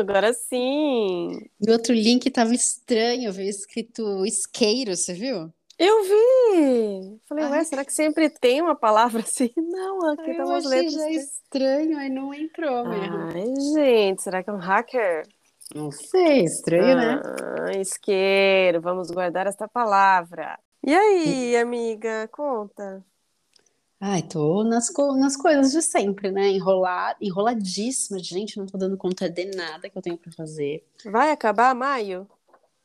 Agora sim. No outro link estava estranho, veio escrito isqueiro, você viu? Eu vi! Falei, Ai, ué, será que sempre tem uma palavra assim? Não, aqui tá umas letras. já estranho, aí não entrou mesmo. Ai, gente, será que é um hacker? Não sei, estranho, né? ah, né? Isqueiro, vamos guardar esta palavra. E aí, amiga, conta. Ai, tô nas, co nas coisas de sempre, né? Enrolar, enroladíssima, gente, não tô dando conta de nada que eu tenho para fazer. Vai acabar maio?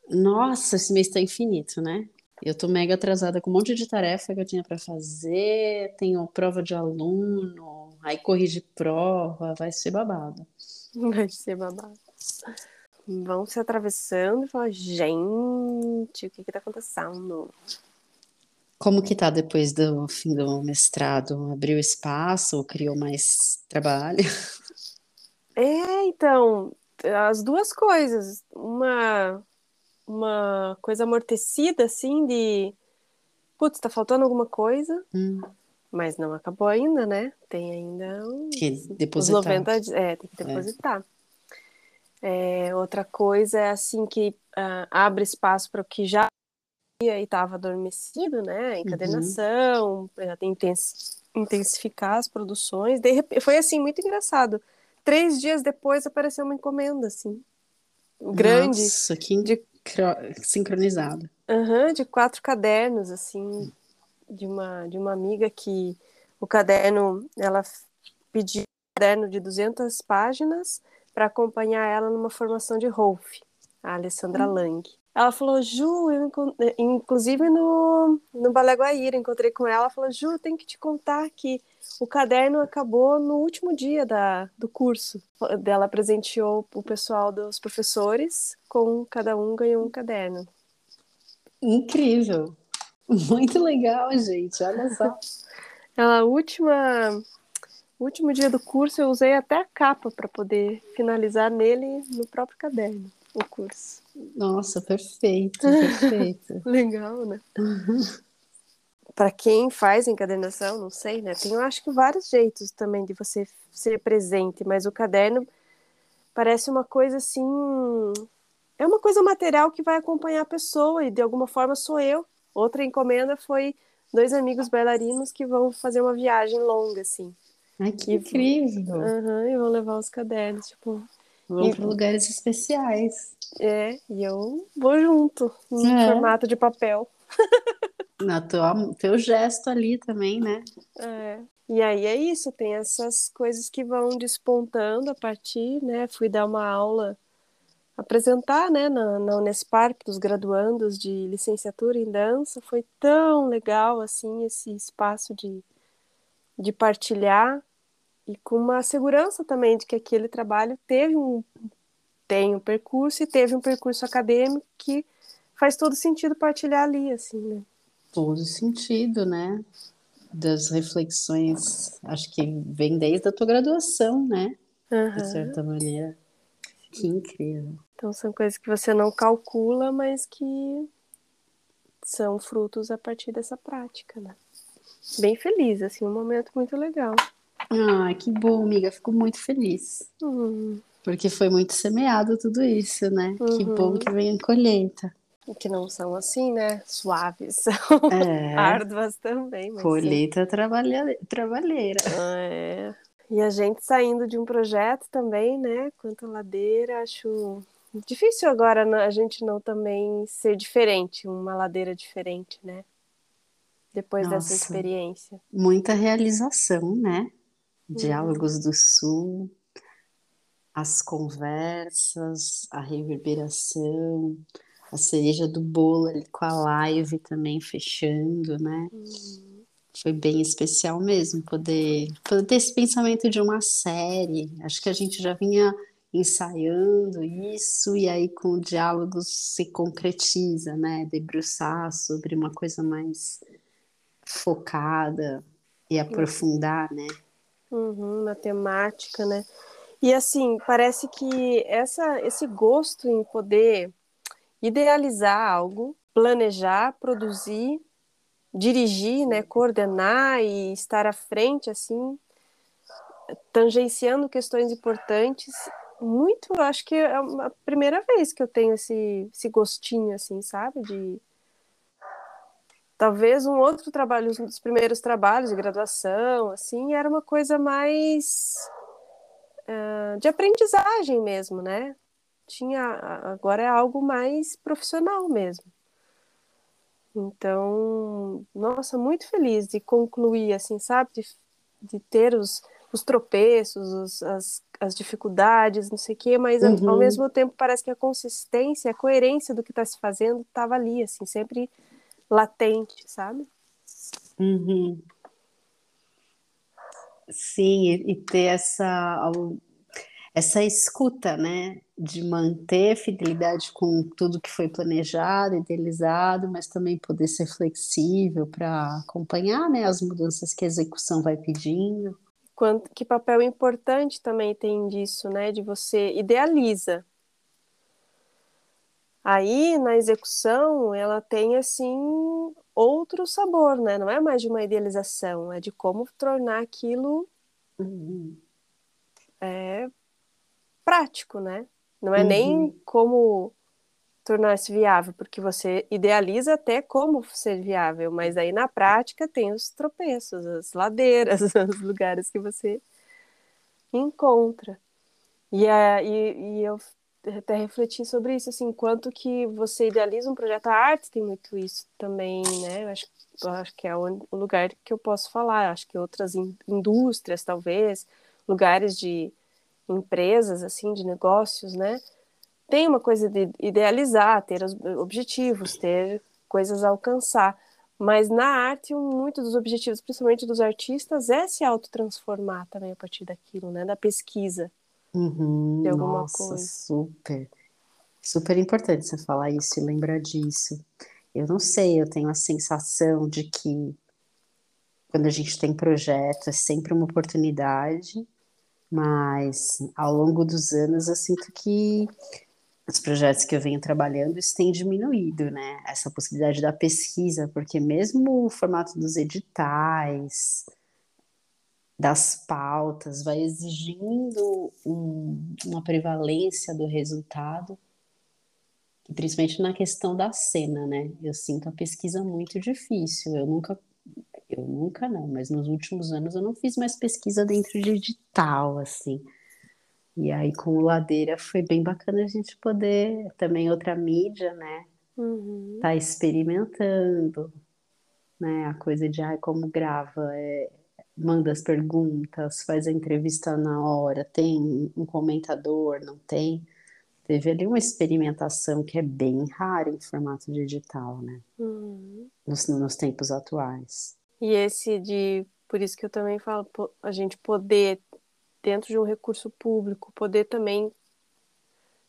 Nossa, esse mês tá infinito, né? Eu tô mega atrasada com um monte de tarefa que eu tinha para fazer, tenho prova de aluno, aí corrigir prova, vai ser babado. Vai ser babado. Vão se atravessando e falar, gente, o que que tá acontecendo? Como que tá depois do fim do mestrado? Abriu espaço, criou mais trabalho? É, então, as duas coisas. Uma, uma coisa amortecida, assim, de putz, tá faltando alguma coisa, hum. mas não acabou ainda, né? Tem ainda uns, que depositar. Uns 90 É, tem que depositar. É. É, outra coisa é assim que uh, abre espaço para o que já e estava adormecido, né? Encadenação, uhum. intensificar as produções. Repente, foi assim, muito engraçado. Três dias depois apareceu uma encomenda, assim, grande. Nossa, que de... sincronizado. Uhum, de quatro cadernos, assim, de uma, de uma amiga que o caderno, ela pediu um caderno de 200 páginas para acompanhar ela numa formação de Rolf, a Alessandra uhum. Lang. Ela falou, Ju, eu, eh, inclusive no, no Balé Guaíra, encontrei com ela, ela falou, Ju, tem que te contar que o caderno acabou no último dia da, do curso. Ela presenteou o pessoal dos professores, com cada um ganhou um caderno. Incrível! Muito legal, gente, olha só. Ela, última, último dia do curso, eu usei até a capa para poder finalizar nele no próprio caderno o curso. Nossa, perfeito, perfeito. Legal, né? Para quem faz encadernação, não sei, né? Tem, eu acho que vários jeitos também de você ser presente, mas o caderno parece uma coisa assim. É uma coisa material que vai acompanhar a pessoa e de alguma forma sou eu. Outra encomenda foi dois amigos bailarinos que vão fazer uma viagem longa, assim. Ai, que e, incrível! Uhum, e vão levar os cadernos, tipo, Vão para lugares especiais. É, e eu vou junto, no é. formato de papel. Na tua, teu gesto ali também, né? É. E aí é isso, tem essas coisas que vão despontando a partir, né? Fui dar uma aula, apresentar, né, na, na Unespar para os graduandos de licenciatura em dança. Foi tão legal, assim, esse espaço de, de partilhar e com uma segurança também de que aquele trabalho teve um tem um percurso e teve um percurso acadêmico que faz todo sentido partilhar ali assim né todo sentido, né? Das reflexões, acho que vem desde a tua graduação, né? Uhum. De certa maneira. Que incrível. Então são coisas que você não calcula, mas que são frutos a partir dessa prática, né? Bem feliz, assim, um momento muito legal. Ah, que bom, amiga. Fico muito feliz. Uhum. Porque foi muito semeado tudo isso, né? Uhum. Que bom que vem a colheita. Que não são assim, né? Suaves. É. Árduas também. Colheita trabalha... trabalheira. É. E a gente saindo de um projeto também, né? Quanto a ladeira, acho difícil agora a gente não também ser diferente, uma ladeira diferente, né? Depois Nossa. dessa experiência. Muita realização, né? Uhum. Diálogos do Sul, as conversas, a reverberação, a cereja do bolo ali com a live também fechando, né? Uhum. Foi bem especial mesmo poder, poder ter esse pensamento de uma série. Acho que a gente já vinha ensaiando isso e aí com o diálogo se concretiza, né? Debruçar sobre uma coisa mais focada e aprofundar, né? Uhum, na temática, né? E assim, parece que essa, esse gosto em poder idealizar algo, planejar, produzir, dirigir, né, coordenar e estar à frente, assim, tangenciando questões importantes, muito, acho que é a primeira vez que eu tenho esse, esse gostinho, assim, sabe, de talvez um outro trabalho, um dos primeiros trabalhos de graduação, assim, era uma coisa mais uh, de aprendizagem mesmo, né? Tinha agora é algo mais profissional mesmo. Então, nossa, muito feliz de concluir, assim, sabe, de, de ter os, os tropeços, os, as, as dificuldades, não sei o quê, mas Uhum. ao mesmo tempo parece que a consistência, a coerência do que está se fazendo estava ali, assim, sempre latente, sabe? Uhum. Sim, e, ter essa, essa escuta, né? De manter fidelidade com tudo que foi planejado, idealizado, mas também poder ser flexível para acompanhar, né, as mudanças que a execução vai pedindo. Quanto, que papel importante também tem disso, né? De você idealiza. Aí, na execução, ela tem, assim, outro sabor, né? Não é mais de uma idealização, é de como tornar aquilo Uhum. prático, né? Não é nem Uhum. como tornar-se viável, porque você idealiza até como ser viável, mas aí na prática tem os tropeços, as ladeiras, os lugares que você encontra. E, a, e, e eu até refleti sobre isso, assim, quanto que você idealiza um projeto, a arte tem muito isso também, né? Eu acho, acho que é o lugar que eu posso falar, acho que outras in- indústrias, talvez, lugares de empresas, assim, de negócios, né? Tem uma coisa de idealizar, ter os objetivos, ter coisas a alcançar. Mas na arte, muito dos objetivos, principalmente dos artistas, é se autotransformar também a partir daquilo, né? Da pesquisa. Uhum, de alguma nossa, coisa. super. Super importante você falar isso e lembrar disso. Eu não sei, eu tenho a sensação de que quando a gente tem projeto é sempre uma oportunidade, mas ao longo dos anos eu sinto que os projetos que eu venho trabalhando isso tem diminuído, né? Essa possibilidade da pesquisa, porque mesmo o formato dos editais, das pautas, vai exigindo um- uma prevalência do resultado, e principalmente na questão da cena, né? Eu sinto a pesquisa muito difícil. Eu nunca, eu nunca não, mas nos últimos anos eu não fiz mais pesquisa dentro de edital, assim. E aí com o Ladeira foi bem bacana a gente poder, também outra mídia, né? Uhum. Tá experimentando, né? A coisa de, ai, como grava, é, manda as perguntas, faz a entrevista na hora, tem um comentador, não tem? Teve ali uma experimentação que é bem rara em formato digital, né? Uhum. Nos, nos tempos atuais. E esse de, por isso que eu também falo, a gente poder, dentro de um recurso público, poder também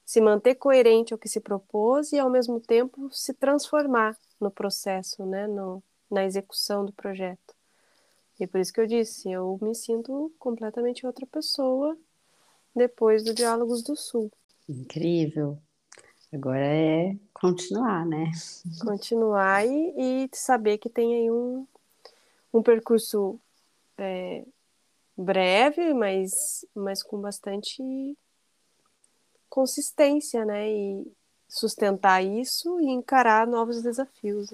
se manter coerente ao que se propôs e, ao mesmo tempo, se transformar no processo, né? No, na execução do projeto. E por isso que eu disse, eu me sinto completamente outra pessoa depois do Diálogos do Sul. Incrível. Agora é continuar, né? Continuar e, e saber que tem aí um, um percurso é, breve, mas, mas com bastante consistência, né? E sustentar isso e encarar novos desafios.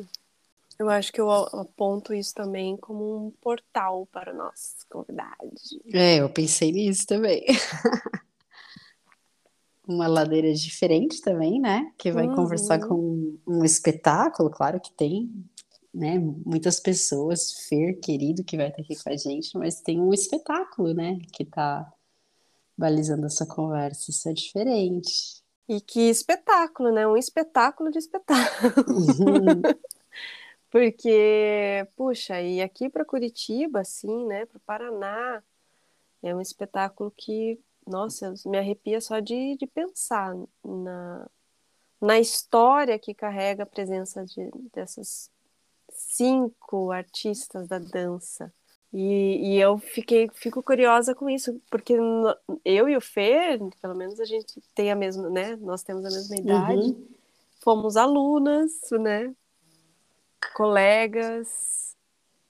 Eu acho que eu aponto isso também como um portal para nossos convidados. É, eu pensei nisso também. Uma ladeira diferente também, né? Que vai uhum. conversar com um espetáculo, claro que tem, né? Muitas pessoas, Fer, querido, que vai estar aqui com a gente, mas tem um espetáculo, né? Que está balizando essa conversa. Isso é diferente. E que espetáculo, né? Um espetáculo de espetáculo. Uhum. Porque, puxa, e aqui para Curitiba, assim, né? Para o Paraná, é um espetáculo que, nossa, me arrepia só de, de pensar na, na história que carrega a presença de, dessas cinco artistas da dança. E, e, eu fiquei, fico curiosa com isso, porque eu e o Fer, pelo menos a gente tem a mesma, né? Nós temos a mesma idade. Uhum. Fomos alunas, né? Colegas,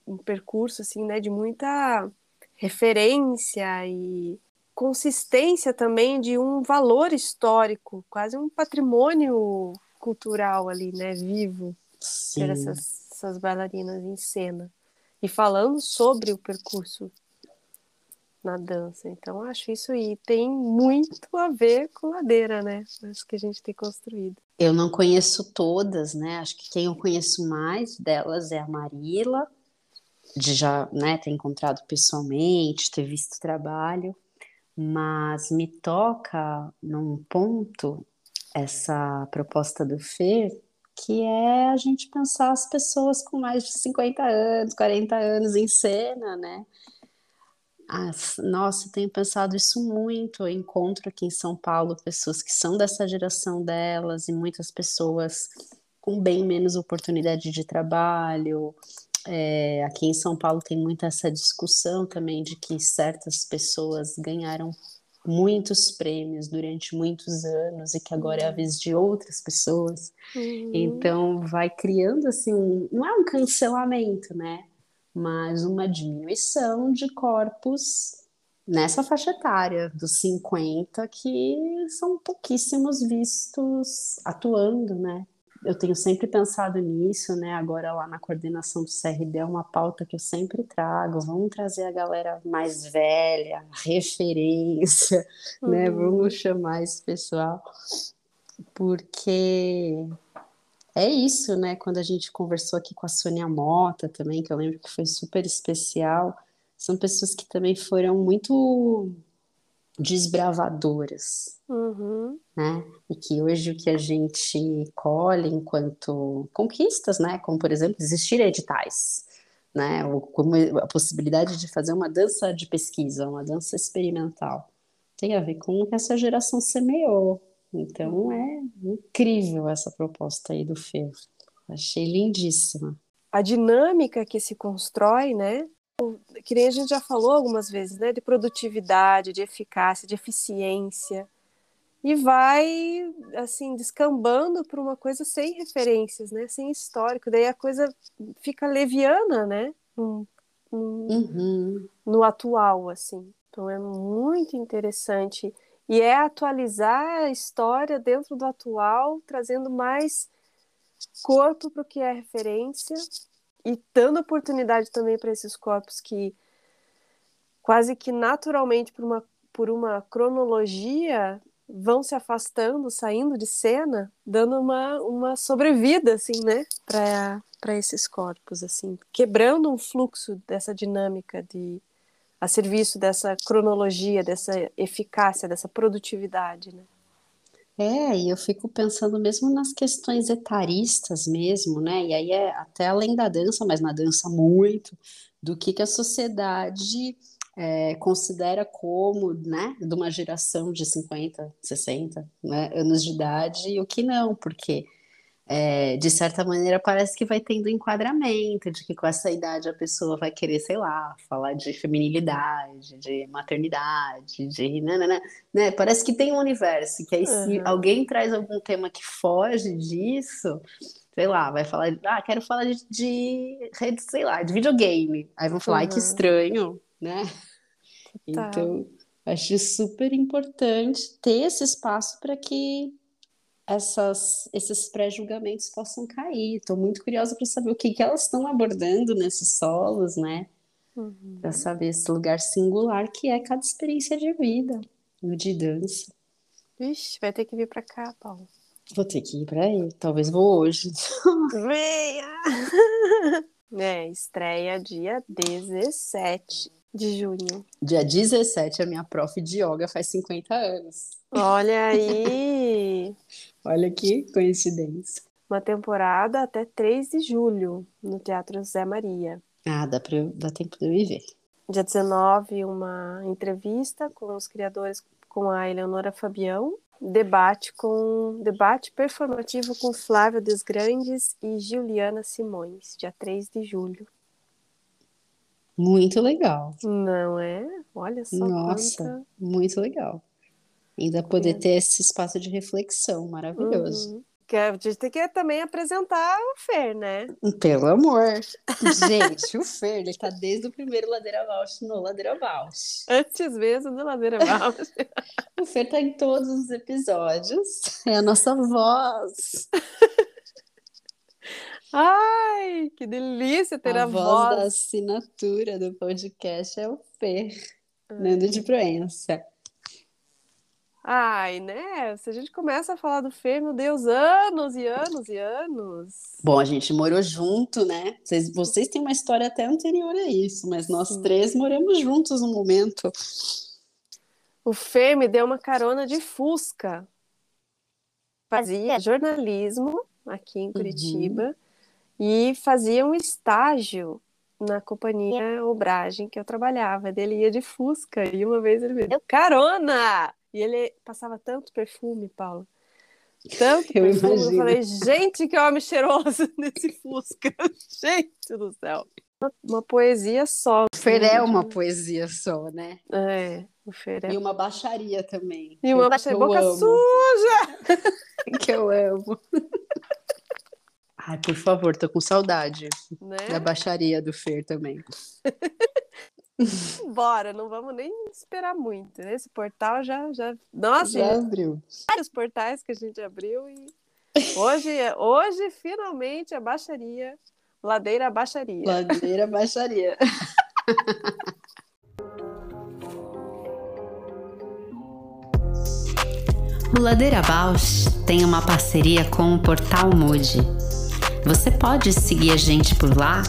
um percurso assim, né, de muita referência e consistência também de um valor histórico, quase um patrimônio cultural ali, né, vivo, Sim. ter essas essas bailarinas em cena e falando sobre o percurso na dança. Então, acho isso e tem muito a ver com ladeira, né? Acho que a gente tem construído. Eu não conheço todas, né? Acho que quem eu conheço mais delas é a Marila, de já né, ter encontrado pessoalmente, ter visto o trabalho, mas me toca num ponto essa proposta do Fer, que é a gente pensar as pessoas com mais de 50 anos, 40 anos em cena, né? As, nossa, tenho pensado isso muito. Eu encontro aqui em São Paulo pessoas que são dessa geração delas e muitas pessoas com bem menos oportunidade de trabalho. É, aqui em São Paulo tem muita essa discussão também de que certas pessoas ganharam muitos prêmios durante muitos anos e que agora é a uhum. vez de outras pessoas. Uhum. Então vai criando assim, um, não é um cancelamento, né? Mas uma diminuição de corpos nessa faixa etária dos 50 que são pouquíssimos vistos atuando, né? eu tenho sempre pensado nisso, né? Agora lá na coordenação do CRD é uma pauta que eu sempre trago. Vamos trazer a galera mais velha, referência, né? uhum. né? Vamos chamar esse pessoal, porque é isso, né? Quando a gente conversou aqui com a Sônia Mota também, que eu lembro que foi super especial, são pessoas que também foram muito desbravadoras, uhum. né? E que hoje o que a gente colhe enquanto conquistas, né? Como por exemplo existir editais, né? Ou como a possibilidade de fazer uma dança de pesquisa, uma dança experimental, tem a ver com o que essa geração semeou. Então é incrível essa proposta aí do Fê. Achei lindíssima. A dinâmica que se constrói, né? que nem a gente já falou algumas vezes, né, de produtividade, de eficácia, de eficiência, e vai assim descambando para uma coisa sem referências, né, sem histórico, daí a coisa fica leviana, né, no, no, uhum. no atual, assim. Então é muito interessante e é atualizar a história dentro do atual, trazendo mais corpo para o que é referência e dando oportunidade também para esses corpos que quase que naturalmente por uma, por uma cronologia vão se afastando, saindo de cena, dando uma, uma sobrevida assim, né, para esses corpos assim, quebrando um fluxo dessa dinâmica de a serviço dessa cronologia, dessa eficácia, dessa produtividade, né? É, e eu fico pensando mesmo nas questões etaristas mesmo, né? E aí é até além da dança, mas na dança muito, do que, que a sociedade é, considera como, né, de uma geração de 50, 60 né, anos de idade e o que não, porque é, de certa maneira, parece que vai tendo enquadramento de que com essa idade a pessoa vai querer, sei lá, falar de feminilidade, de maternidade, de. Né, né? Parece que tem um universo, que aí se Uhum. alguém traz algum tema que foge disso, sei lá, vai falar, ah, quero falar de, de rede, sei lá, de videogame. Aí vão falar, ai, que Uhum. estranho, né? Tá. Então, acho super importante ter esse espaço para que essas, esses pré-julgamentos possam cair. Estou muito curiosa para saber o que, que elas estão abordando nesses solos, né? Uhum. Para saber esse lugar singular que é cada experiência de vida, no de dança. Vixe, vai ter que vir pra cá, Paulo. Vou ter que ir para aí, talvez vou hoje. Venha! É, estreia dia 17 de junho. Dia 17, a minha prof de yoga faz 50 anos. Olha aí! Olha que coincidência. Uma temporada até 3 de julho, no Teatro Zé Maria. Ah, dá, pra, dá tempo de eu ir ver. Dia 19, uma entrevista com os criadores, com a Eleonora Fabião. Debate com debate performativo com Flávio Desgrandes e Juliana Simões, dia 3 de julho. Muito legal. Não é? Olha só Nossa. quanta... Muito legal. Ainda poder ter esse espaço de reflexão maravilhoso. Uhum. Que a gente tem que também apresentar o Fer, né? Pelo amor. Gente, o Fer, ele tá desde o primeiro Ladeira Bausch no Ladeira Bausch. Antes mesmo do Ladeira Bausch. O Fer tá em todos os episódios. É a nossa voz. Ai, que delícia ter a, a voz da assinatura do podcast é o Fer. Nando de Proença. Ai, né? Se a gente começa a falar do Fer, meu Deus, anos e anos e anos. Bom, a gente morou junto, né? Vocês, vocês têm uma história até anterior a isso, mas nós Sim. três moramos juntos no momento. O Fer me deu uma carona de Fusca. Fazia jornalismo aqui em Curitiba e fazia um estágio na companhia Obragem que eu trabalhava. Ele ia de Fusca e uma vez ele me deu carona! E ele passava tanto perfume, Paulo. Tanto Eu perfume. Eu imagino. falei, gente, que homem cheiroso nesse Fusca. Gente do céu. Uma, uma poesia só. O Fer é uma poesia só, né? É, o Fer é E uma baixaria também. E uma que baixa eu boca amo, suja! Que eu amo. Ai, por favor, tô com saudade Né? da baixaria do Fer também. Bora, não vamos nem esperar muito. né? Esse portal já. já... Nossa, Já abriu. vários portais que a gente abriu e hoje, hoje finalmente a baixaria, ladeira baixaria. Ladeira baixaria. O Ladeira Bausch tem uma parceria com o Portal Mude. Você pode seguir a gente por lá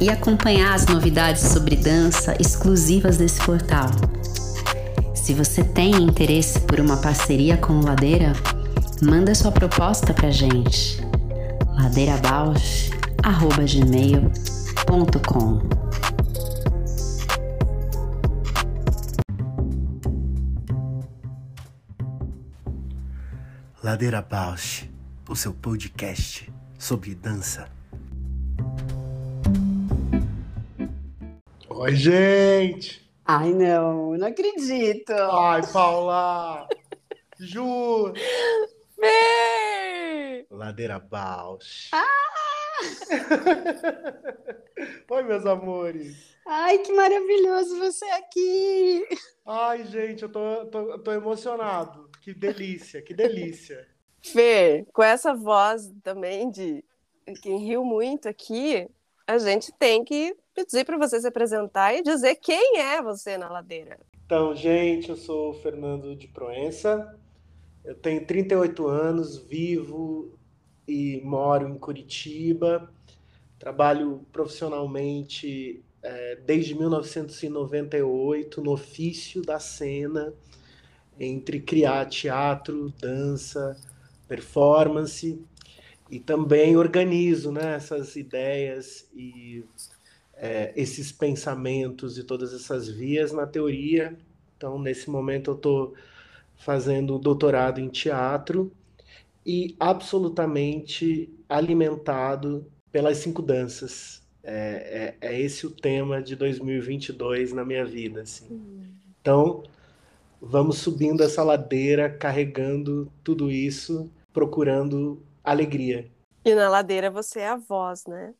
e acompanhar as novidades sobre dança exclusivas desse portal. Se você tem interesse por uma parceria com o Ladeira, manda sua proposta pra gente. ladeirabausch@gmail.com. Ladeira Bausch, o seu podcast sobre dança. Oi, gente! Ai, não, não acredito. Ai, Paula! Ju! Fer! Ladeira Bausch. Oi, meus amores! Ai, que maravilhoso você aqui. Ai, gente, eu tô, tô, tô emocionado. Que delícia, que delícia. Fer, com essa voz também de quem riu muito aqui, a gente tem que pedir para você se apresentar e dizer quem é você na ladeira. Então, gente, eu sou o Fernando de Proença. Eu tenho 38 anos, vivo e moro em Curitiba. Trabalho profissionalmente eh, desde 1998 no ofício da cena, entre criar teatro, dança, performance e também organizo né, essas ideias e eh, esses pensamentos e todas essas vias na teoria. Então, nesse momento, eu estou fazendo doutorado em teatro e absolutamente alimentado pelas cinco danças. É, é, é esse o tema de 2022 na minha vida. Assim. Então, vamos subindo essa ladeira, carregando tudo isso, procurando alegria. E na ladeira você é a voz, né?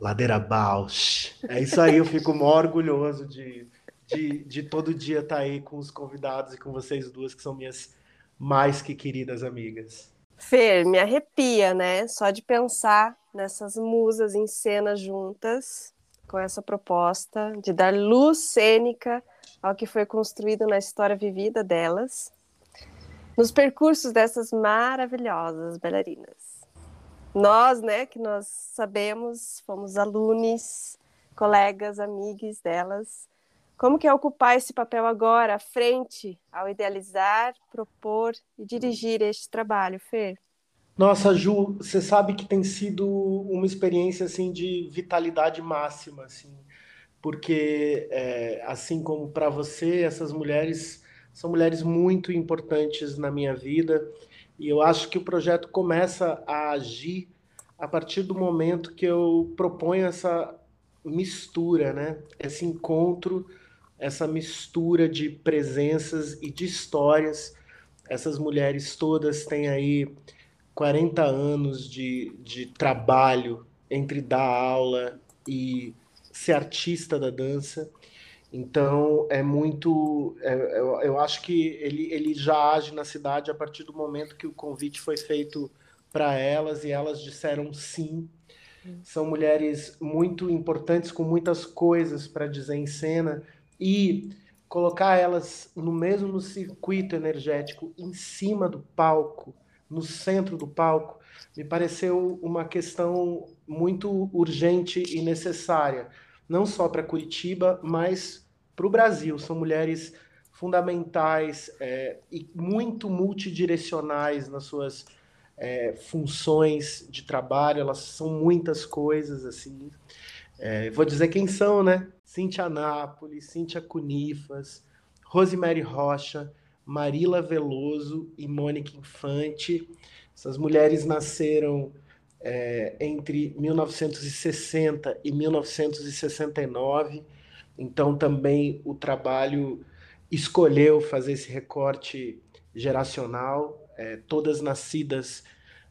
Ladeira Bausch. É isso aí, eu fico mó orgulhoso de, de, de todo dia estar aí com os convidados e com vocês duas, que são minhas mais que queridas amigas. Fer, me arrepia, né? Só de pensar nessas musas em cena juntas, com essa proposta de dar luz cênica ao que foi construído na história vivida delas, nos percursos dessas maravilhosas bailarinas. Nós, né, que nós sabemos, fomos alunos, colegas, amigos delas, como que é ocupar esse papel agora, à frente, ao idealizar, propor e dirigir este trabalho, Fer? Nossa, Ju, você sabe que tem sido uma experiência assim de vitalidade máxima, assim, porque é, assim como para você, essas mulheres são mulheres muito importantes na minha vida e eu acho que o projeto começa a agir a partir do momento que eu proponho essa mistura, né? Esse encontro, essa mistura de presenças e de histórias. Essas mulheres todas têm aí 40 anos de, de trabalho entre dar aula e ser artista da dança. Então é muito. É, eu, eu, acho que ele, ele já age na cidade a partir do momento que o convite foi feito para elas e elas disseram sim. São mulheres muito importantes, com muitas coisas para dizer em cena e colocar elas no mesmo circuito energético, em cima do palco, no centro do palco, me pareceu uma questão muito urgente e necessária, não só para Curitiba, mas para o Brasil. São mulheres fundamentais é, e muito multidirecionais nas suas é, funções de trabalho. Elas são muitas coisas assim. É, vou dizer quem são, né? Cintia Nápoles, Cíntia Cunifas, Rosemary Rocha, Marila Veloso e Mônica Infante. Essas mulheres nasceram é, entre 1960 e 1969 então, também o trabalho escolheu fazer esse recorte geracional, é, todas nascidas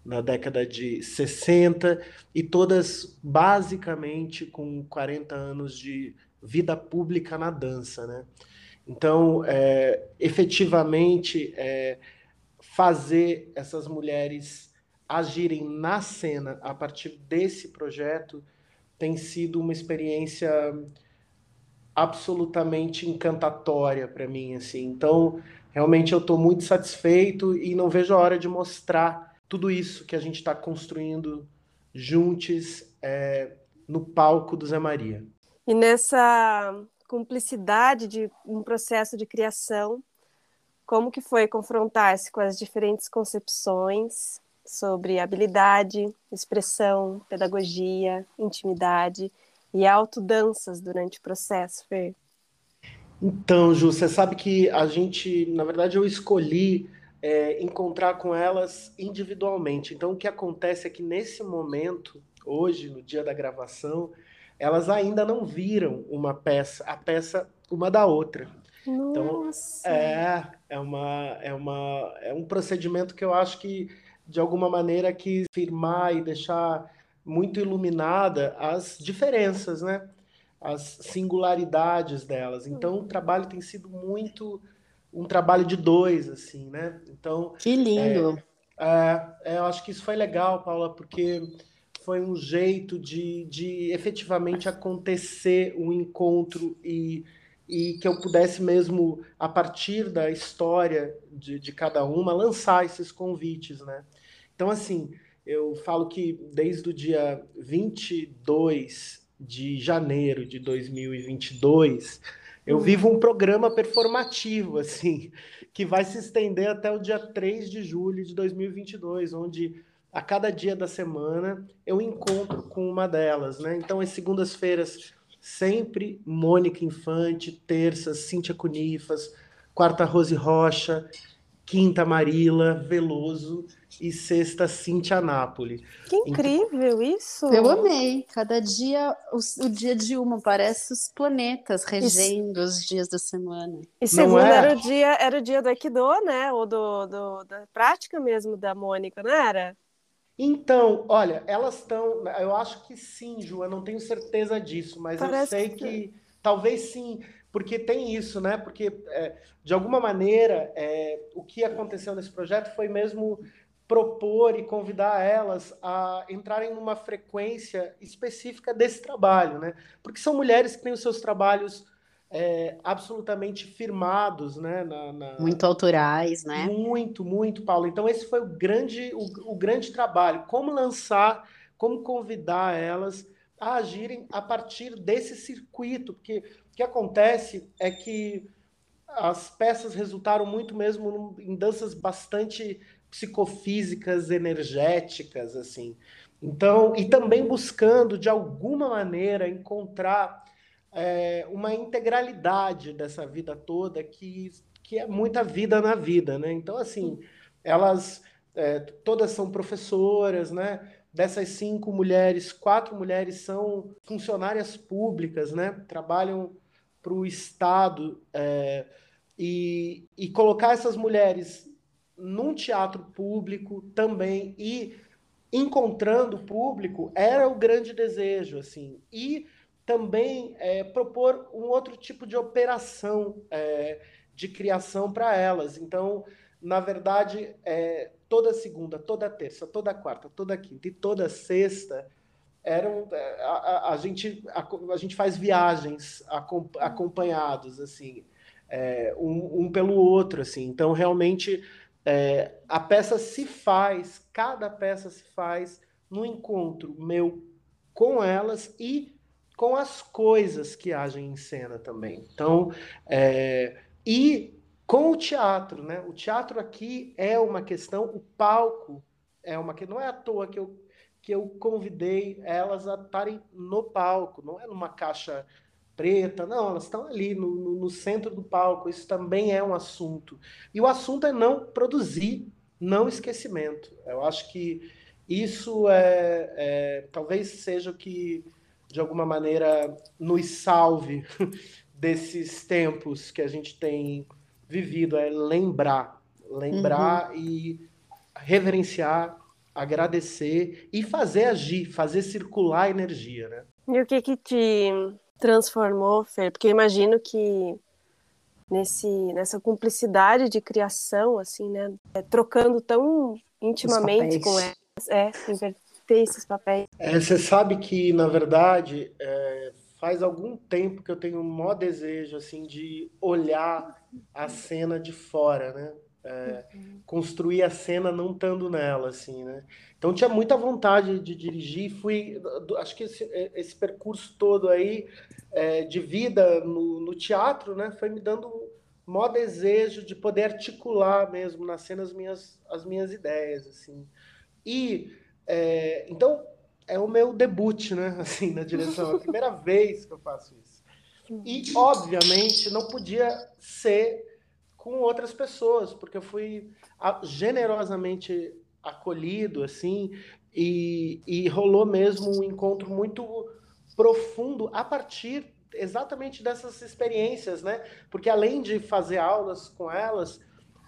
na década de 60 e todas basicamente com 40 anos de vida pública na dança, né? Então, é, efetivamente, é, fazer essas mulheres agirem na cena a partir desse projeto tem sido uma experiência absolutamente encantatória para mim, assim. Então, realmente eu estou muito satisfeito e não vejo a hora de mostrar tudo isso que a gente está construindo juntos é, no palco do Zé Maria. E nessa cumplicidade de um processo de criação, como que foi confrontar-se com as diferentes concepções sobre habilidade, expressão, pedagogia, intimidade e autodanças durante o processo, Fer? Então, Ju, você sabe que a gente, na verdade, eu escolhi é, encontrar com elas individualmente. Então, o que acontece é que nesse momento, hoje, no dia da gravação, elas ainda não viram uma peça, a peça uma da outra. Então, Nossa. Então, é, é, uma, é, uma, é um procedimento que eu acho que, de alguma maneira, quis firmar e deixar muito iluminada as diferenças, né? As singularidades delas. Então, o trabalho tem sido muito um trabalho de dois, assim, né? Então. Que lindo! É, é, eu acho que isso foi legal, Paula, porque foi um jeito de, de efetivamente acontecer um encontro e, e que eu pudesse mesmo, a partir da história de, de cada uma, lançar esses convites, né? Então, assim, eu falo que desde o dia 22 de janeiro de 2022, eu uhum. vivo um programa performativo, assim, que vai se estender até o dia 3 de julho de 2022, onde a cada dia da semana eu encontro com uma delas, né? Então, as segundas-feiras, sempre Mônica Infante, terças, Cíntia Cunifas, quarta, Rose Rocha, quinta Marila Veloso e sexta Cintia Napoli. Que incrível então, isso! Eu amei. Cada dia, o, o, dia de uma, parece os planetas regendo isso. os dias da semana. E segunda é? era, o dia, era o dia do Aikido, né? Ou do, do, da prática mesmo da Mônica, não era? Então, olha, elas estão. Eu acho que sim, Ju, eu não tenho certeza disso, mas Parece eu sei que, que talvez sim, porque tem isso, né? Porque, é, de alguma maneira, é, o que aconteceu nesse projeto foi mesmo propor e convidar elas a entrarem numa frequência específica desse trabalho, né? Porque são mulheres que têm os seus trabalhos é, absolutamente firmados, né? Na, na... Muito autorais, né? Muito, muito, Paulo. Então esse foi o grande, o, o grande trabalho. Como lançar, como convidar elas a agirem a partir desse circuito, porque o que acontece é que as peças resultaram muito mesmo em danças bastante psicofísicas, energéticas, assim. Então, e também buscando, de alguma maneira, encontrar é, uma integralidade dessa vida toda, que, que é muita vida na vida, né? Então, assim, elas é, todas são professoras, né? Dessas cinco mulheres, quatro mulheres são funcionárias públicas, né? Trabalham para o Estado. É, e, e colocar essas mulheres num teatro público também e encontrando público era o grande desejo, assim. E também é, propor um outro tipo de operação é, de criação para elas. Então, na verdade, é, toda segunda, toda terça, toda quarta, toda quinta e toda sexta eram é, a, a, a gente a, a, gente faz viagens acompanhados assim é, um, um, pelo outro assim então realmente é, a peça se faz, cada peça se faz no encontro meu com elas e com as coisas que agem em cena também. Então, é, e com o teatro, né? O teatro aqui é uma questão, o palco é uma que não é à toa que eu que eu convidei elas a estarem no palco, não é numa caixa preta, não, elas estão ali no, no, no, centro do palco, isso também é um assunto. E o assunto é não produzir, não esquecimento. Eu acho que isso é, é talvez seja o que, de alguma maneira, nos salve desses tempos que a gente tem vivido, é lembrar, lembrar uhum. e reverenciar, agradecer e fazer agir, fazer circular a energia, né? E o que que te transformou, Fer? Porque eu imagino que nesse, nessa cumplicidade de criação, assim, né? É, trocando tão intimamente com elas, é, inverter esses papéis. É, você sabe que, na verdade, é, faz algum tempo que eu tenho um maior desejo, assim, de olhar a cena de fora, né? É, uhum. construir a cena não estando nela, assim, né? Então tinha muita vontade de dirigir, fui, acho que esse, esse percurso todo aí é, de vida no, no, teatro, né, foi me dando o maior desejo de poder articular mesmo na cena as minhas, as minhas ideias, assim. E é, então é o meu debut, né, assim, na direção, é a primeira vez que eu faço isso. E obviamente não podia ser com outras pessoas, porque eu fui generosamente acolhido, assim, e, e rolou mesmo um encontro muito profundo a partir exatamente dessas experiências, né? Porque além de fazer aulas com elas,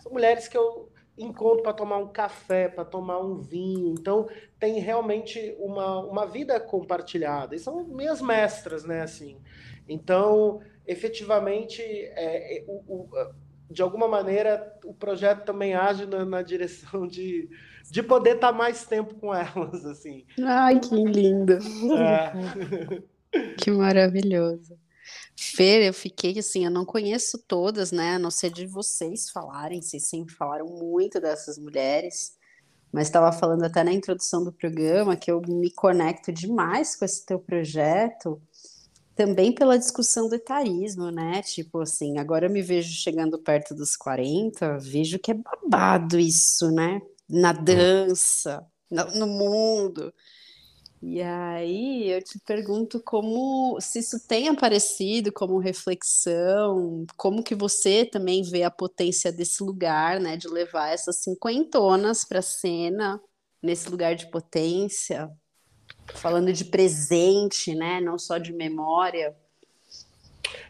são mulheres que eu encontro para tomar um café, para tomar um vinho. Então, tem realmente uma, uma vida compartilhada. E são minhas mestras, né? Assim. Então, efetivamente, é, é, o, o, de alguma maneira, o projeto também age na, na direção de de poder estar tá mais tempo com elas, assim. Ai, que lindo. É. que maravilhoso. Fer, eu fiquei assim, eu não conheço todas, né? A não ser de vocês falarem, vocês sempre falaram muito dessas mulheres, mas estava falando até na introdução do programa que eu me conecto demais com esse teu projeto, também pela discussão do etarismo, né? Tipo assim, agora eu me vejo chegando perto dos 40, vejo que é babado isso, né? na dança, no mundo. E aí eu te pergunto como se isso tem aparecido como reflexão, como que você também vê a potência desse lugar, né, de levar essas cinquentonas para a cena, nesse lugar de potência, falando de presente, né, não só de memória.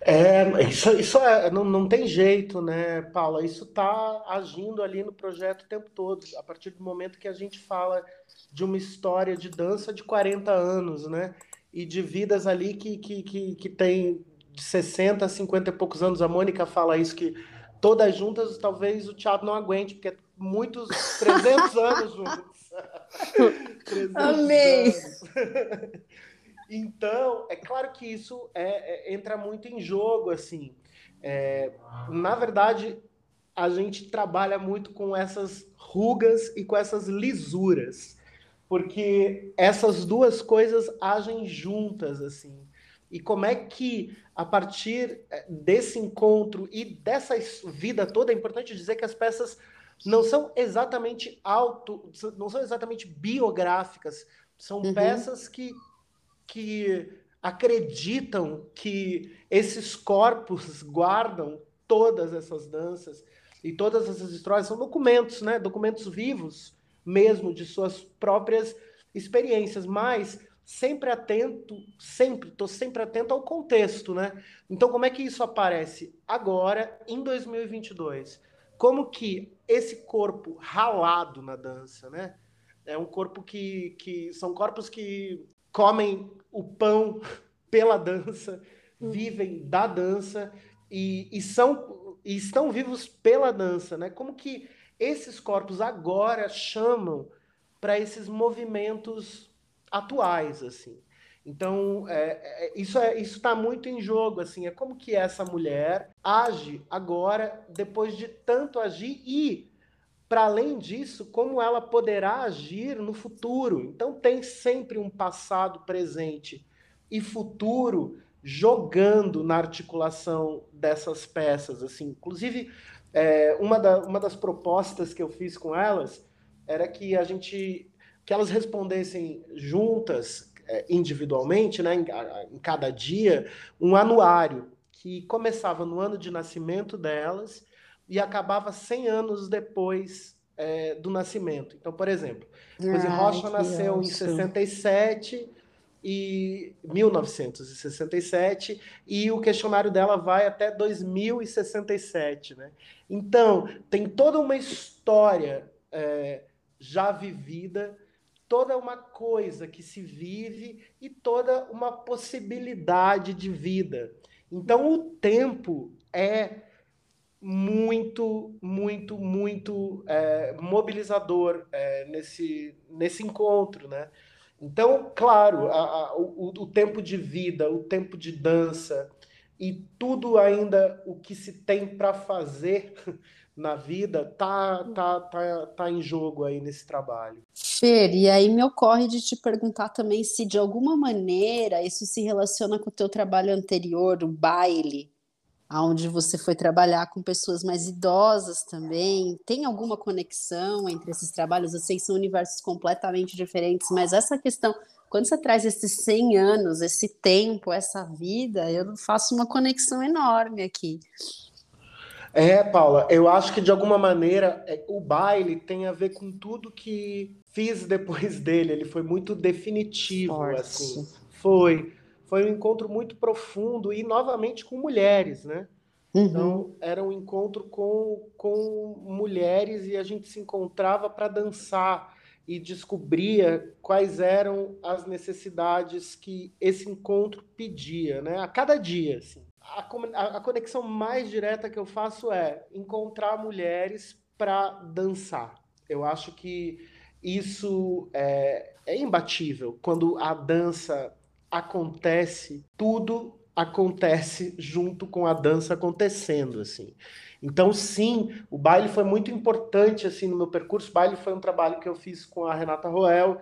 É, isso, isso é, não, não tem jeito, né, Paula? Isso está agindo ali no projeto o tempo todo, a partir do momento que a gente fala de uma história de dança de 40 anos, né? E de vidas ali que, que, que, que tem de 60 a 50 e poucos anos. A Mônica fala isso, que todas juntas talvez o teatro não aguente, porque é muitos 300 anos juntos. 300 Amei! Então, é claro que isso é, é, entra muito em jogo, assim. É, na verdade, a gente trabalha muito com essas rugas e com essas lisuras porque essas duas coisas agem juntas assim. E como é que a partir eh, desse encontro e dessa vida toda é importante dizer que as peças não são exatamente auto, não são exatamente biográficas, são uhum. peças que que acreditam que esses corpos guardam todas essas danças e todas essas histórias são documentos, né? Documentos vivos mesmo de suas próprias experiências, mas sempre atento, sempre, estou sempre atento ao contexto, né? Então, como é que isso aparece agora, em 2022? Como que esse corpo ralado na dança, né? É um corpo que, que são corpos que comem o pão pela dança, hum. vivem da dança e, e são e estão vivos pela dança, né? Como que esses corpos agora chamam para esses movimentos atuais, assim. Então, é, é, isso é, está muito em jogo, assim, é como que essa mulher age agora, depois de tanto agir, e, para além disso, como ela poderá agir no futuro. Então, tem sempre um passado, presente e futuro jogando na articulação dessas peças, assim. Inclusive, é, uma, da, uma das propostas que eu fiz com elas era que a gente que elas respondessem juntas, individualmente, né, em, em cada dia, um anuário que começava no ano de nascimento delas e acabava 100 anos depois é, do nascimento. Então, por exemplo, Rose Rocha nasceu em 67 e 1967 e o questionário dela vai até 2067, né? Então tem toda uma história é, já vivida, toda uma coisa que se vive e toda uma possibilidade de vida. Então o tempo é muito, muito, muito é, mobilizador é, nesse, nesse encontro, né? Então, claro, a, a, o, o tempo de vida, o tempo de dança e tudo ainda o que se tem para fazer na vida tá, tá, tá, tá em jogo aí nesse trabalho. Fer, e aí me ocorre de te perguntar também se de alguma maneira isso se relaciona com o teu trabalho anterior, o baile, aonde você foi trabalhar com pessoas mais idosas também. Tem alguma conexão entre esses trabalhos? Eu sei que são universos completamente diferentes, mas essa questão, quando você traz esses 100 anos, esse tempo, essa vida, eu faço uma conexão enorme aqui. É, Paula, eu acho que de alguma maneira é, o baile tem a ver com tudo que fiz depois dele. Ele foi muito definitivo, Forte. assim. Foi foi um encontro muito profundo e novamente com mulheres, né? Uhum. Então era um encontro com, com mulheres e a gente se encontrava para dançar e descobria quais eram as necessidades que esse encontro pedia, né? A cada dia, assim. A, a conexão mais direta que eu faço é encontrar mulheres para dançar. Eu acho que isso é, é imbatível quando a dança acontece, tudo acontece junto com a dança acontecendo, assim. Então, sim, o baile foi muito importante, assim, no meu percurso. O baile foi um trabalho que eu fiz com a Renata Roel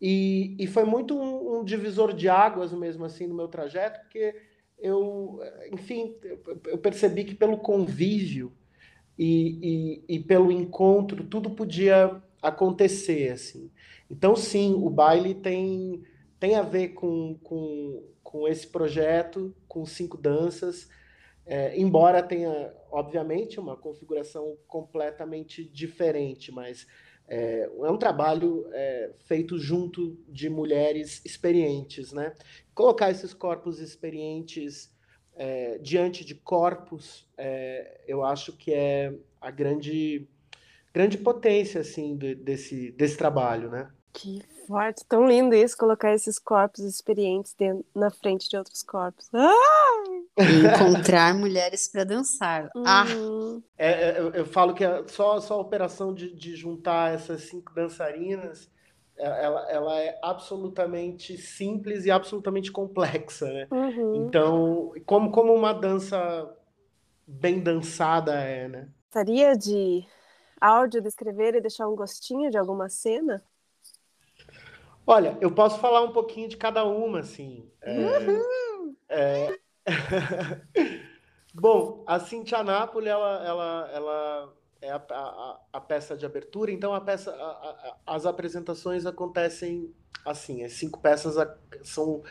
e, e foi muito um, um divisor de águas mesmo, assim, no meu trajeto, porque eu, enfim, eu percebi que pelo convívio e, e, e pelo encontro, tudo podia acontecer, assim. Então, sim, o baile tem tem a ver com, com, com esse projeto, com cinco danças, é, embora tenha, obviamente, uma configuração completamente diferente, mas é, é um trabalho é, feito junto de mulheres experientes, né? Colocar esses corpos experientes é, diante de corpos, é, eu acho que é a grande, grande potência assim de, desse, desse trabalho, né? Que forte, tão lindo isso, colocar esses corpos experientes dentro, na frente de outros corpos. Ah! Encontrar mulheres para dançar. Ah! Uhum. É, é, eu, eu falo que é só, só a operação de, de juntar essas cinco dançarinas, é, ela, ela é absolutamente simples e absolutamente complexa, né? Uhum. Então, como, como uma dança bem dançada é, né? Gostaria de áudio descrever e deixar um gostinho de alguma cena? Olha, eu posso falar um pouquinho de cada uma, assim. É, é... Bom, a Cintia Napoli, ela, ela, ela é a, a, a peça de abertura, então a peça, a, as apresentações acontecem assim, as cinco peças são,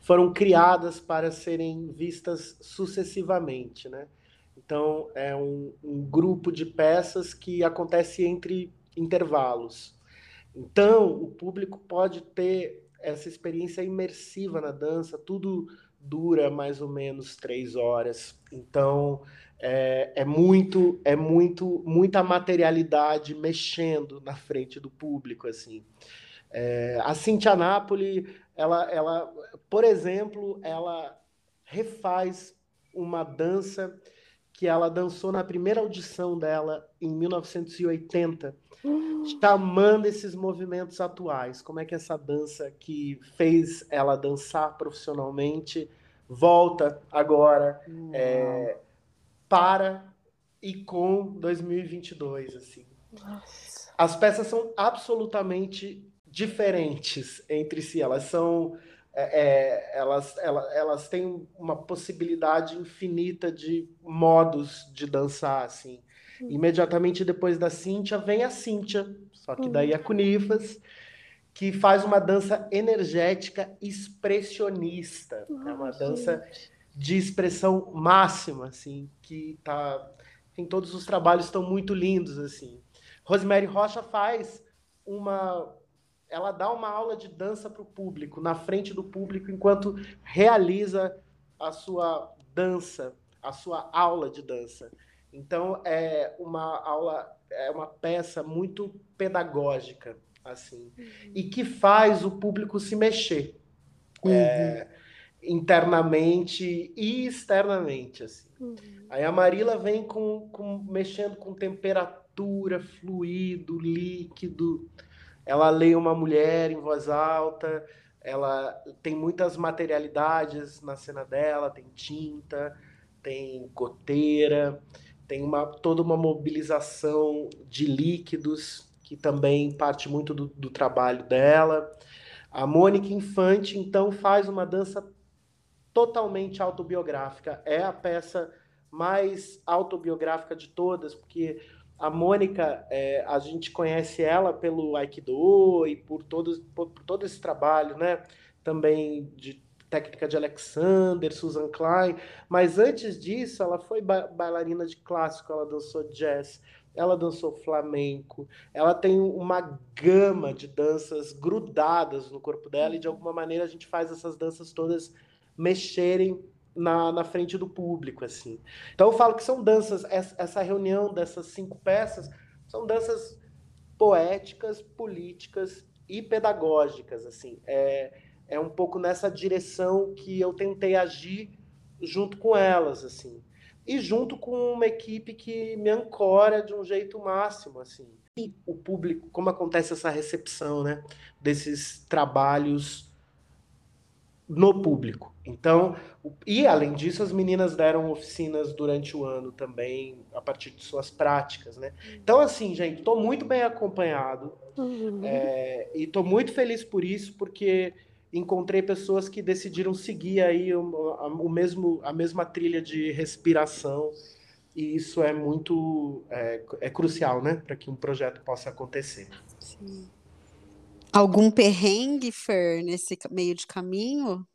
foram criadas para serem vistas sucessivamente, né? Então, é um, um grupo de peças que acontece entre intervalos. Então, o público pode ter essa experiência imersiva na dança, tudo dura mais ou menos três horas. Então, é, é, muito, é muito, muita materialidade mexendo na frente do público, assim. É, a Cintia Napoli, ela, ela, por exemplo, ela refaz uma dança que ela dançou na primeira audição dela em 1980, chamando esses movimentos atuais. Como é que essa dança que fez ela dançar profissionalmente volta agora é, para e com 2022, assim. Nossa. As peças são absolutamente diferentes entre si. Elas são é, é, elas, elas, elas têm uma possibilidade infinita de modos de dançar, assim. Imediatamente depois da Cíntia vem a Cíntia, só que daí a Cunifas, que faz uma dança energética expressionista. é uma dança de expressão máxima, assim, que tá... Em todos os trabalhos estão muito lindos, assim. Rosemary Rocha faz uma ela dá uma aula de dança para o público, na frente do público, enquanto realiza a sua dança, a sua aula de dança. Então é uma aula, é uma peça muito pedagógica, assim, uhum. e que faz o público se mexer uhum. é, internamente e externamente, assim. Uhum. Aí a Marila vem com, com mexendo com temperatura, fluido, líquido ela lê uma mulher em voz alta, ela tem muitas materialidades na cena dela, tem tinta, tem goteira, tem uma, toda uma mobilização de líquidos, que também parte muito do, do trabalho dela. A Mônica Infante, então, faz uma dança totalmente autobiográfica. É a peça mais autobiográfica de todas, porque a Mônica, é, a gente conhece ela pelo Aikido e por, todos, por, por todo esse trabalho, né? Também de técnica de Alexander, Susan Klein, mas antes disso ela foi ba bailarina de clássico, ela dançou jazz, ela dançou flamenco, ela tem uma gama de danças grudadas no corpo dela e de alguma maneira a gente faz essas danças todas mexerem na, na frente do público, assim. Então eu falo que são danças, essa reunião dessas cinco peças são danças poéticas, políticas e pedagógicas, assim. É, é um pouco nessa direção que eu tentei agir junto com elas, assim. E junto com uma equipe que me ancora de um jeito máximo, assim. E o público, como acontece essa recepção, né, desses trabalhos no público. Então, e além disso, as meninas deram oficinas durante o ano também, a partir de suas práticas, né? Então, assim, gente, estou muito bem acompanhado uhum. é, e estou muito feliz por isso, porque encontrei pessoas que decidiram seguir aí o, o mesmo, a mesma trilha de respiração e isso é muito é, é crucial, né, para que um projeto possa acontecer. Sim. Algum perrengue, Fer, nesse meio de caminho?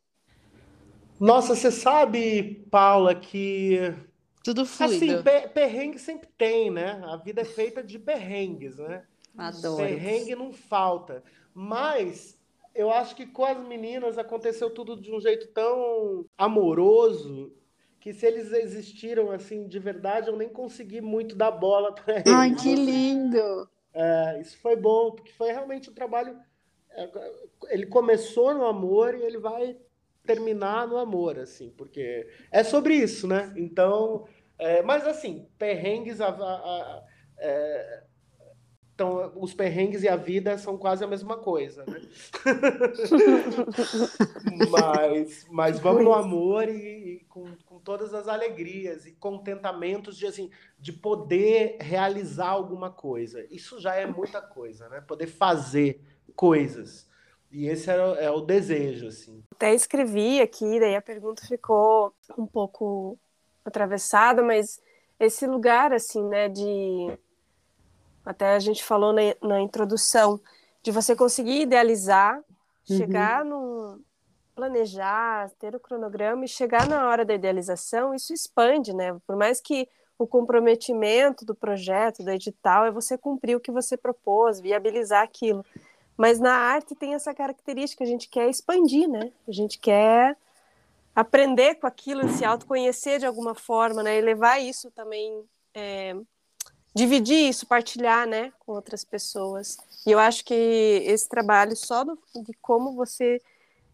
Nossa, você sabe, Paula, que Tudo assim, fluido. pe- perrengue sempre tem, né? A vida é feita de perrengues, né? Adoro. Perrengue não falta. Mas eu acho que com as meninas aconteceu tudo de um jeito tão amoroso que se eles existiram assim de verdade, eu nem consegui muito dar bola para eles. Ai, que Assim, lindo! É, isso foi bom, porque foi realmente um trabalho. é, Ele começou no amor e ele vai terminar no amor, assim, porque é sobre isso, né? Então, é, mas assim, perrengues, a, a- a- é, então, os perrengues e a vida são quase a mesma coisa, né? mas, mas vamos no amor e, e com, com todas as alegrias e contentamentos de assim de poder realizar alguma coisa. Isso já é muita coisa, né? Poder fazer coisas. E esse é, o- é o desejo, assim. Até escrevi aqui, daí a pergunta ficou um pouco atravessada, mas esse lugar, assim, né, de. Até a gente falou na, na introdução, de você conseguir idealizar, chegar no. planejar, ter o cronograma e chegar na hora da idealização, isso expande, né? Por mais que o comprometimento do projeto, do edital, é você cumprir o que você propôs, viabilizar aquilo. Mas na arte tem essa característica, a gente quer expandir, né? A gente quer aprender com aquilo, se autoconhecer de alguma forma, né? E levar isso também, é, dividir isso, partilhar, né? Com outras pessoas. E eu acho que esse trabalho, só do, de como você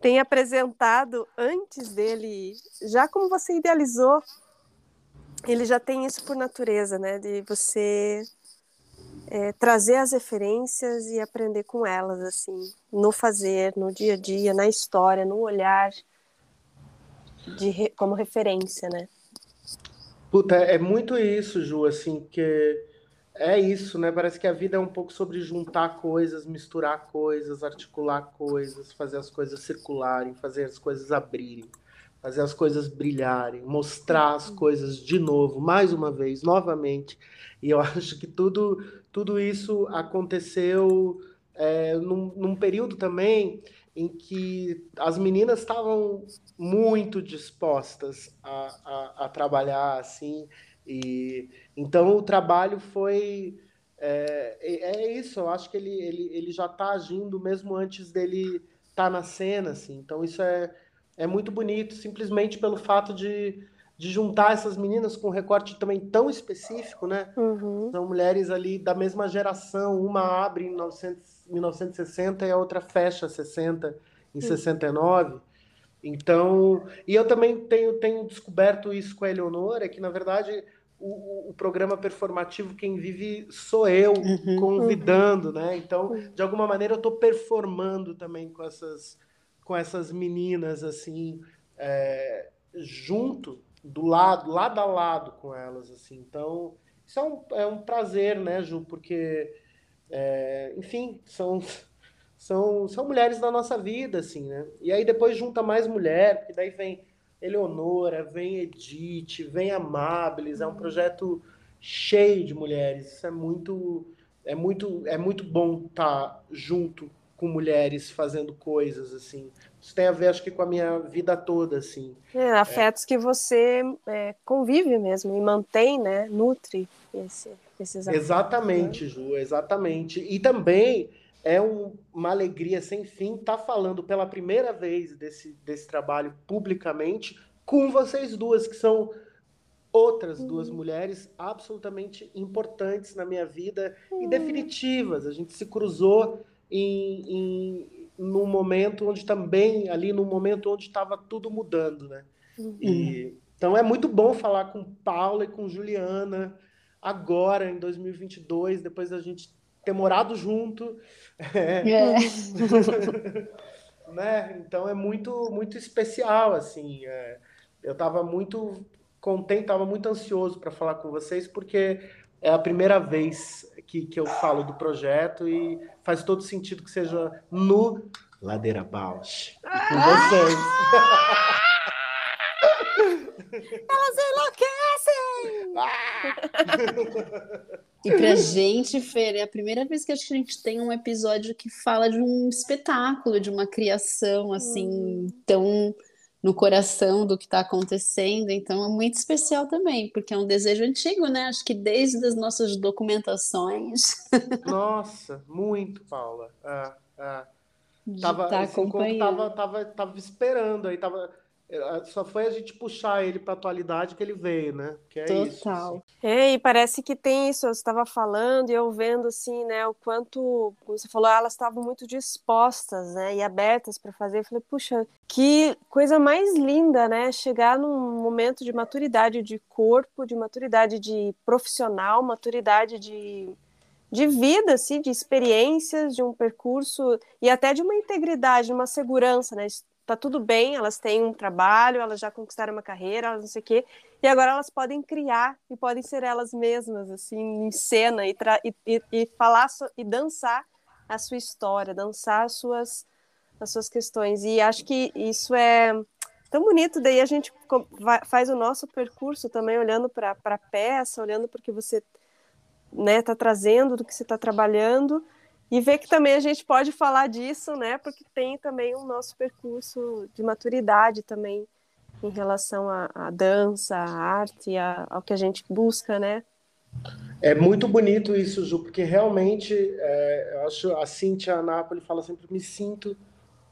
tem apresentado antes dele, já como você idealizou, ele já tem isso por natureza, né? De você é, trazer as referências e aprender com elas, assim, no fazer, no dia a dia, na história, no olhar, de como referência, né? Puta, é muito isso, Ju, assim, que é isso, né? Parece que a vida é um pouco sobre juntar coisas, misturar coisas, articular coisas, fazer as coisas circularem, fazer as coisas abrirem, fazer as coisas brilharem, mostrar as coisas de novo, mais uma vez, novamente. E eu acho que tudo, tudo isso aconteceu é, num, num período também em que as meninas estavam muito dispostas a, a, a trabalhar assim e então o trabalho foi é, é isso eu acho que ele, ele, ele já está agindo mesmo antes dele estar tá na cena assim então isso é, é muito bonito simplesmente pelo fato de, de juntar essas meninas com um recorte também tão específico né Uhum. são mulheres ali da mesma geração uma abre em 1900 1960 e a outra fecha 60 em 69. Então, e eu também tenho, tenho descoberto isso com a Eleonora, que na verdade o, o programa performativo quem vive sou eu, Uhum. convidando, né? Então, de alguma maneira eu estou performando também com essas com essas meninas assim, é, junto, do lado, lado a lado com elas assim. Então, isso é um, é um prazer, né, Ju? Porque é, enfim, são, são, são mulheres da nossa vida, assim, né? E aí depois junta mais mulher, porque daí vem Eleonora, vem Edith, vem Amables, é um projeto cheio de mulheres. Isso é muito, é muito, é muito bom estar junto com mulheres fazendo coisas, assim. Isso tem a ver, acho que, com a minha vida toda, assim. É, afetos que você é, convive mesmo e mantém, né? Nutre esse, esses afetos. Exatamente, Ju, exatamente. E também é um- uma alegria sem fim estar falando pela primeira vez desse, desse trabalho publicamente com vocês duas, que são outras duas mulheres absolutamente importantes na minha vida e definitivas. A gente se cruzou em, em, num momento onde também, ali num momento onde estava tudo mudando, né? E, então é muito bom falar com Paula e com Juliana agora, em 2022, depois da gente ter morado junto, É. né? Então é muito, muito especial, assim. é. eu estava muito contente, estava muito ansioso para falar com vocês, porque é a primeira vez que, que eu falo do projeto e faz todo sentido que seja no Ladeira Bausch. E com vocês. Elas enlouquecem! E pra gente, Fer, é a primeira vez que acho que a gente tem um episódio que fala de um espetáculo, de uma criação, assim, Hum. tão no coração do que está acontecendo. Então é muito especial também, porque é um desejo antigo, né? Acho que desde as nossas documentações Nossa, muito, Paula. Ah, ah. Tava, acompanhando. tava, tava, tava esperando aí, tava, só foi a gente puxar ele pra atualidade que ele veio, né? Que é isso. Total. assim. É, e parece que tem isso, eu estava falando e eu vendo assim, né, o quanto, como você falou, elas estavam muito dispostas, né, e abertas para fazer. Eu falei, puxa, que coisa mais linda, né, chegar num momento de maturidade de corpo, de maturidade de profissional, maturidade de, de vida, assim, de experiências, de um percurso e até de uma integridade, uma segurança, né, tá tudo bem, elas têm um trabalho, elas já conquistaram uma carreira, elas não sei o quê, e agora elas podem criar e podem ser elas mesmas, assim, em cena e, e, e, falar so- e dançar a sua história, dançar as suas, as suas questões. E acho que isso é tão bonito. Daí a gente faz o nosso percurso também olhando para a peça, olhando para o que você né, tá trazendo, do que você está trabalhando. E ver que também a gente pode falar disso, né? Porque tem também o nosso percurso de maturidade também em relação à, à dança, à arte, à- ao que a gente busca, né? É muito bonito isso, Ju, porque realmente é, eu acho a Cíntia Napoli fala sempre, me sinto,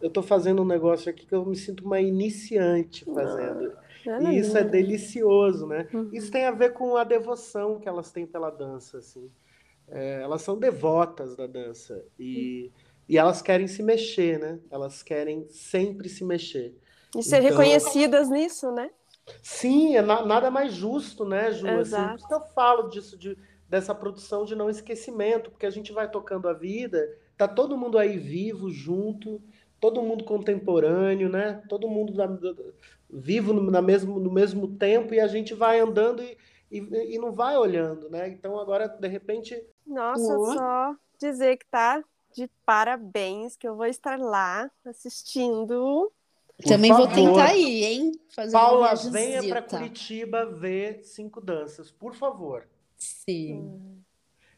eu tô fazendo um negócio aqui que eu me sinto uma iniciante fazendo. Ela E isso é delicioso, né? Uhum. Isso tem a ver com a devoção que elas têm pela dança, assim. É, elas são devotas da dança e, e elas querem se mexer, né? Elas querem sempre se mexer. E ser Então- reconhecidas nisso, né? Sim, é na- nada mais justo, né, Ju? Assim, Exato. que eu falo disso, de, dessa produção de não esquecimento, porque a gente vai tocando a vida, tá todo mundo aí vivo, junto, todo mundo contemporâneo, né? Todo mundo na- vivo no, na mesmo, no mesmo tempo e a gente vai andando e, e, e não vai olhando, né? Então agora, de repente, Nossa, só dizer que tá de parabéns, que eu vou estar lá assistindo. por Também vou favor, tentar ir, hein? Fazer Paula, venha para Curitiba ver cinco danças, por favor. Sim.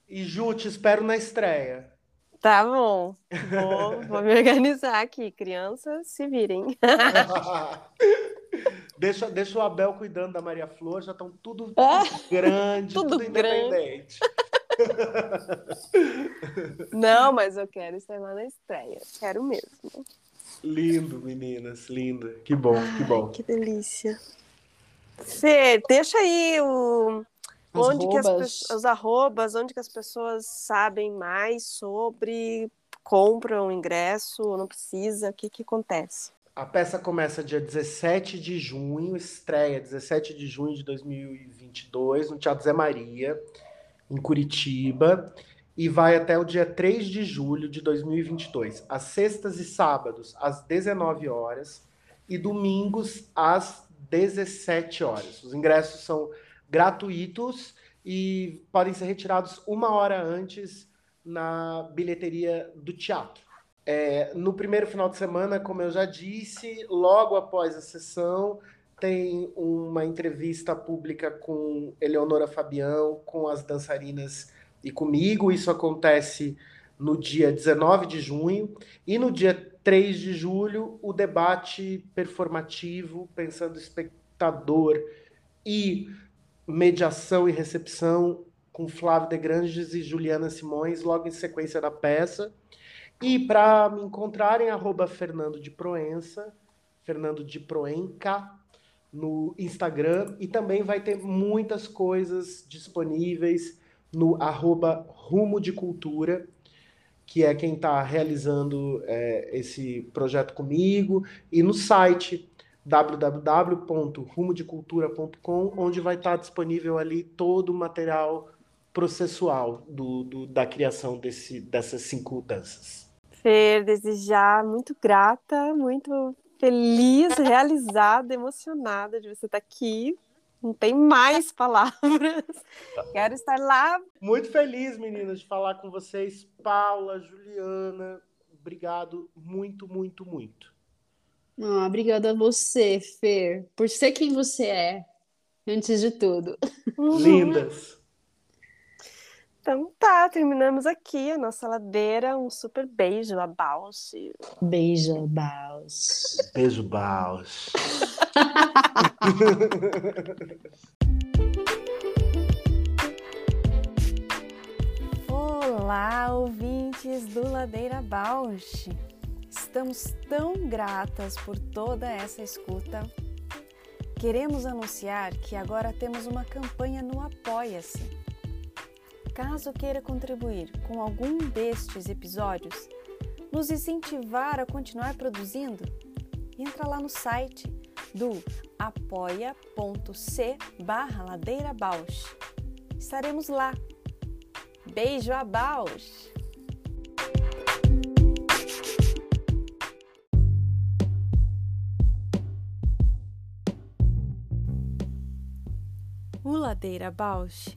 E Ju, te espero na estreia. Tá bom, vou, vou me organizar aqui. Crianças, se virem. deixa, deixa o Abel cuidando da Maria Flor, já estão tudo Ah, grande, tudo tudo grande. Não, mas eu quero estar lá na estreia. Quero mesmo. Lindo, meninas, lindo. Que bom, que bom. Que delícia. Fê, deixa aí o, As onde que as arrobas, onde que as pessoas sabem mais sobre, compram ingresso, não precisa, o que que acontece? A peça começa dia 17 de junho, estreia 17 de junho de 2022, no Teatro Zé Maria, em Curitiba, e vai até o dia 3 de julho de 2022, às sextas e sábados, às 19 horas, e domingos, às 17 horas. Os ingressos são gratuitos e podem ser retirados uma hora antes na bilheteria do teatro. É, no primeiro final de semana, como eu já disse, logo após a sessão, tem uma entrevista pública com Eleonora Fabião, com as dançarinas e comigo. Isso acontece no dia 19 de junho. E no dia 3 de julho, o debate performativo, pensando espectador e mediação e recepção, com Flávio de Granges e Juliana Simões, logo em sequência da peça. E para me encontrarem, arroba Fernando de Proença, Fernando de Proenca, no Instagram. E também vai ter muitas coisas disponíveis no arroba Rumo de Cultura, que é quem está realizando é, esse projeto comigo, e no site www.rumodecultura.com, onde vai estar disponível ali todo o material processual do, do- da criação desse, dessas cinco danças. Fer, desejar muito grata, muito feliz, realizada, emocionada de você estar aqui. Não tem mais palavras. Quero estar lá. Muito feliz, meninas, de falar com vocês. Paula, Juliana, obrigado muito, muito, muito. Ah, obrigada a você, Fer, por ser quem você é, Antes de tudo. Lindas. Então tá, terminamos aqui a nossa ladeira. Um super beijo a Balse. Beijo, Baus. Beijo, Baus. Olá, ouvintes do Ladeira Bausch. Estamos tão gratas por toda essa escuta. Queremos anunciar que agora temos uma campanha no Apoia-se. Caso queira contribuir com algum destes episódios, nos incentivar a continuar produzindo, entra lá no site do apoia.c barra Ladeira Bausch. Estaremos lá. Beijo a Bausch! O Ladeira Bausch